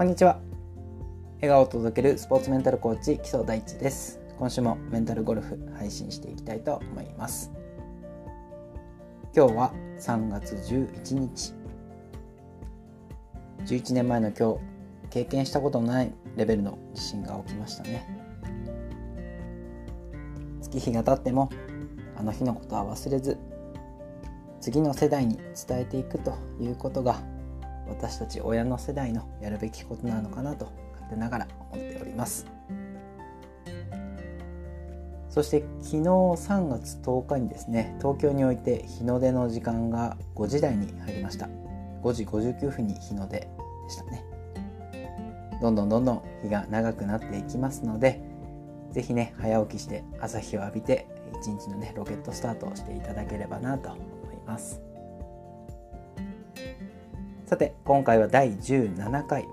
こんにちは。笑顔を届けるスポーツメンタルコーチ基礎大地です。今週もメンタルゴルフ配信していきたいと思います。今日は3月11日。11年前の今日経験したことのないレベルの地震が起きましたね。月日が経ってもあの日のことは忘れず次の世代に伝えていくということが私たち親の世代のやるべきことなのかなと勝手ながら思っております。そして昨日3月10日にですね東京において日の出の時間が5時台に入りました。5時59分に日の出でしたね。どんどんどんどん日が長くなっていきますので是非ね早起きして朝日を浴びて一日のねロケットスタートをしていただければなと思います。さて今回は第17回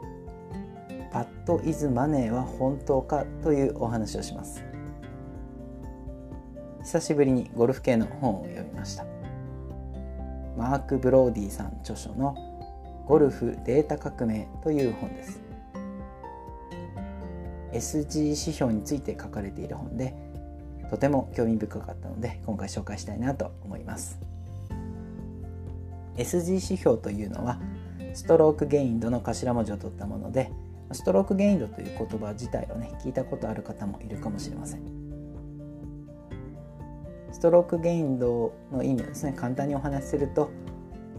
「パッド・イズ・マネーは本当か?」というお話をします。久しぶりにゴルフ系の本を読みました。マーク・ブローディさん著書の「ゴルフデータ革命」という本です。SG 指標について書かれている本でとても興味深かったので今回紹介したいなと思います。SG 指標というのはストロークゲインドの頭文字を取ったものでストロークゲインドという言葉自体をね聞いたことある方もいるかもしれません。ストロークゲインドの意味をですね簡単にお話しすると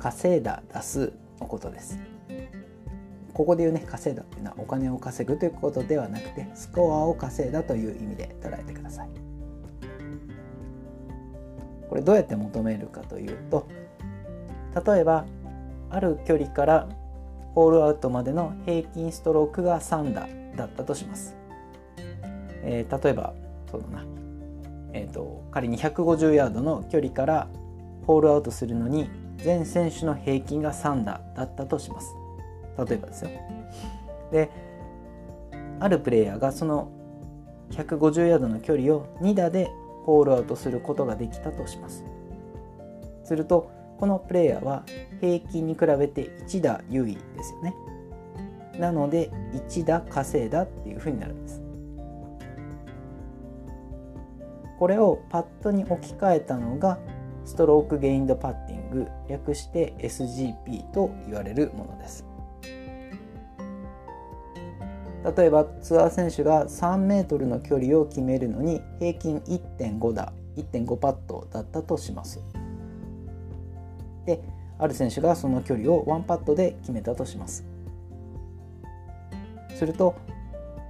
稼いだ打数のことです。ここで言うね稼いだっていうのはお金を稼ぐということではなくてスコアを稼いだという意味で捉えてください。これどうやって求めるかというと例えばある距離からホールアウトまでの平均ストロークが3打だったとします。えー、例えばそうだな、えーと、仮に150ヤードの距離からホールアウトするのに全選手の平均が3打だったとします。例えばですよ。であるプレイヤーがその150ヤードの距離を2打でホールアウトすることができたとします。するとこのプレイヤーは平均に比べて1打優位ですよね。なので1打稼いだっていうふうになるんです。これをパッドに置き換えたのがストロークゲインドパッティング略して SGP と言われるものです。例えばツアー選手が3メートルの距離を決めるのに平均1.5打1.5パットだったとします。である選手がその距離をワンパットで決めたとします。すると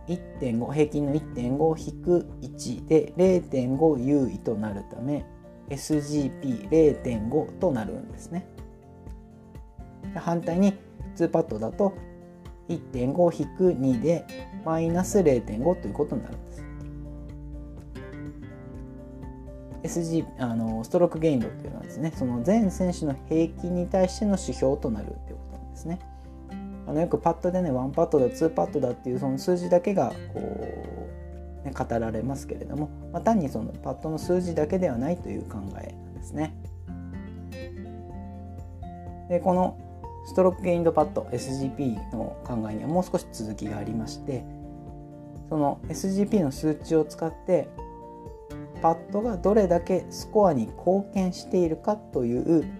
1.5平均の1.5引く1で0.5優位となるため SGP0.5 となるんですね。反対に2パットだと1.5引く2でマイナス0.5ということになるんです。SG あのストロークゲインドっていうのはですねその全選手の平均に対しての指標となるっていうことなんですね。あのよくパッドでね1パットだ2パットだっていうその数字だけがこう、ね、語られますけれども、まあ、単にそのパッドの数字だけではないという考えなんですね。でこのストロークゲインドパッド SGP の考えにはもう少し続きがありましてその SGP の数値を使ってパッドがどれだけスコアに貢献しているかという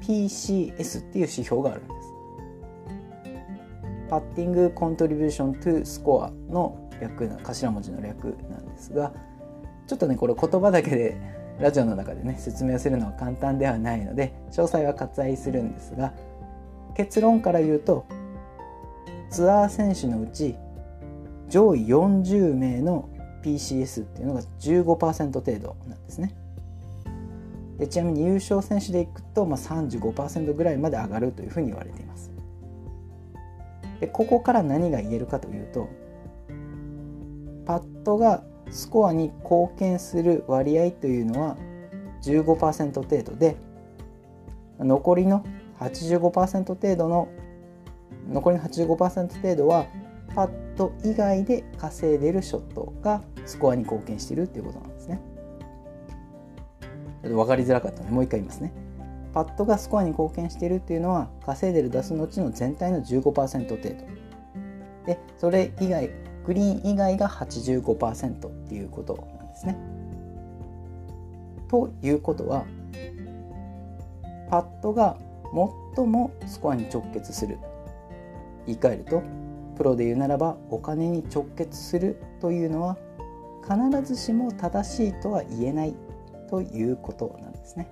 PCS っていう指標があるんです。パッティングコントリビューショントゥスコアの略な頭文字の略なんですがちょっとねこれ言葉だけでラジオの中でね説明するのは簡単ではないので詳細は割愛するんですが結論から言うとツアー選手のうち上位40名の PCS っていうのが15%程度なんですね。でちなみに優勝選手でいくと、まあ、35%ぐらいまで上がるというふうに言われています。でここから何が言えるかというとパットがスコアに貢献する割合というのは15%程度で残りの85%程度の残りの85%程度はパット以外で稼いでるショットがスコアに貢献しているっていうことなんですね。ちょっと分かりづらかったのでもう一回言いますね。パットがスコアに貢献しているっていうのは稼いでる打数のうちの全体の15%程度。でそれ以外グリーン以外が85%っていうことなんですね。ということはパットが最もスコアに直結する言い換えるとプロで言うならばお金に直結するというのは必ずしも正しいとは言えないということなんですね。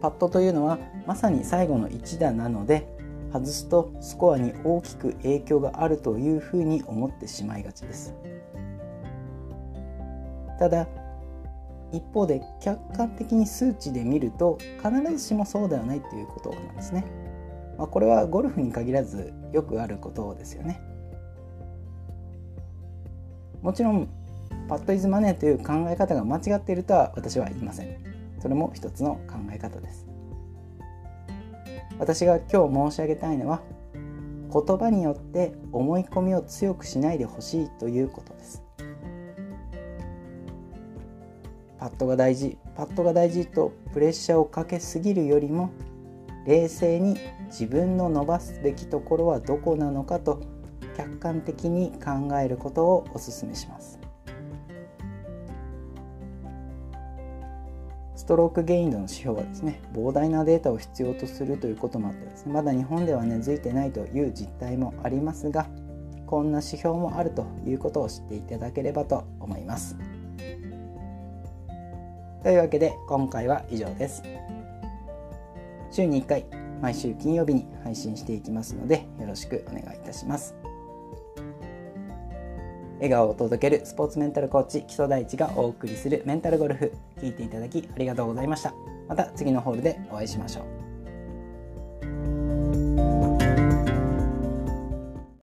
パットというのはまさに最後の一打なので外すとスコアに大きく影響があるというふうに思ってしまいがちです。ただ一方で客観的に数値で見ると必ずしもそうではないということなんですね。まあ、これはゴルフに限らずよくあることですよね。もちろんパッドイズマネーという考え方が間違っているとは私は言いません。それも一つの考え方です。私が今日申し上げたいのは言葉によって思い込みを強くしないでほしいということです。パッドが大事パッドが大事とプレッシャーをかけすぎるよりも冷静に自分の伸ばすべきところはどこなのかと客観的に考えることをお勧めしますストロークゲイン度の指標はですね膨大なデータを必要とするということもあってですねまだ日本では根付いてないという実態もありますがこんな指標もあるということを知っていただければと思います。というわけで今回は以上です。週に1回毎週金曜日に配信していきますのでよろしくお願いいたします。笑顔を届けるスポーツメンタルコーチ木曽大地がお送りするメンタルゴルフ聞いていただきありがとうございました。また次のホールでお会いしましょう。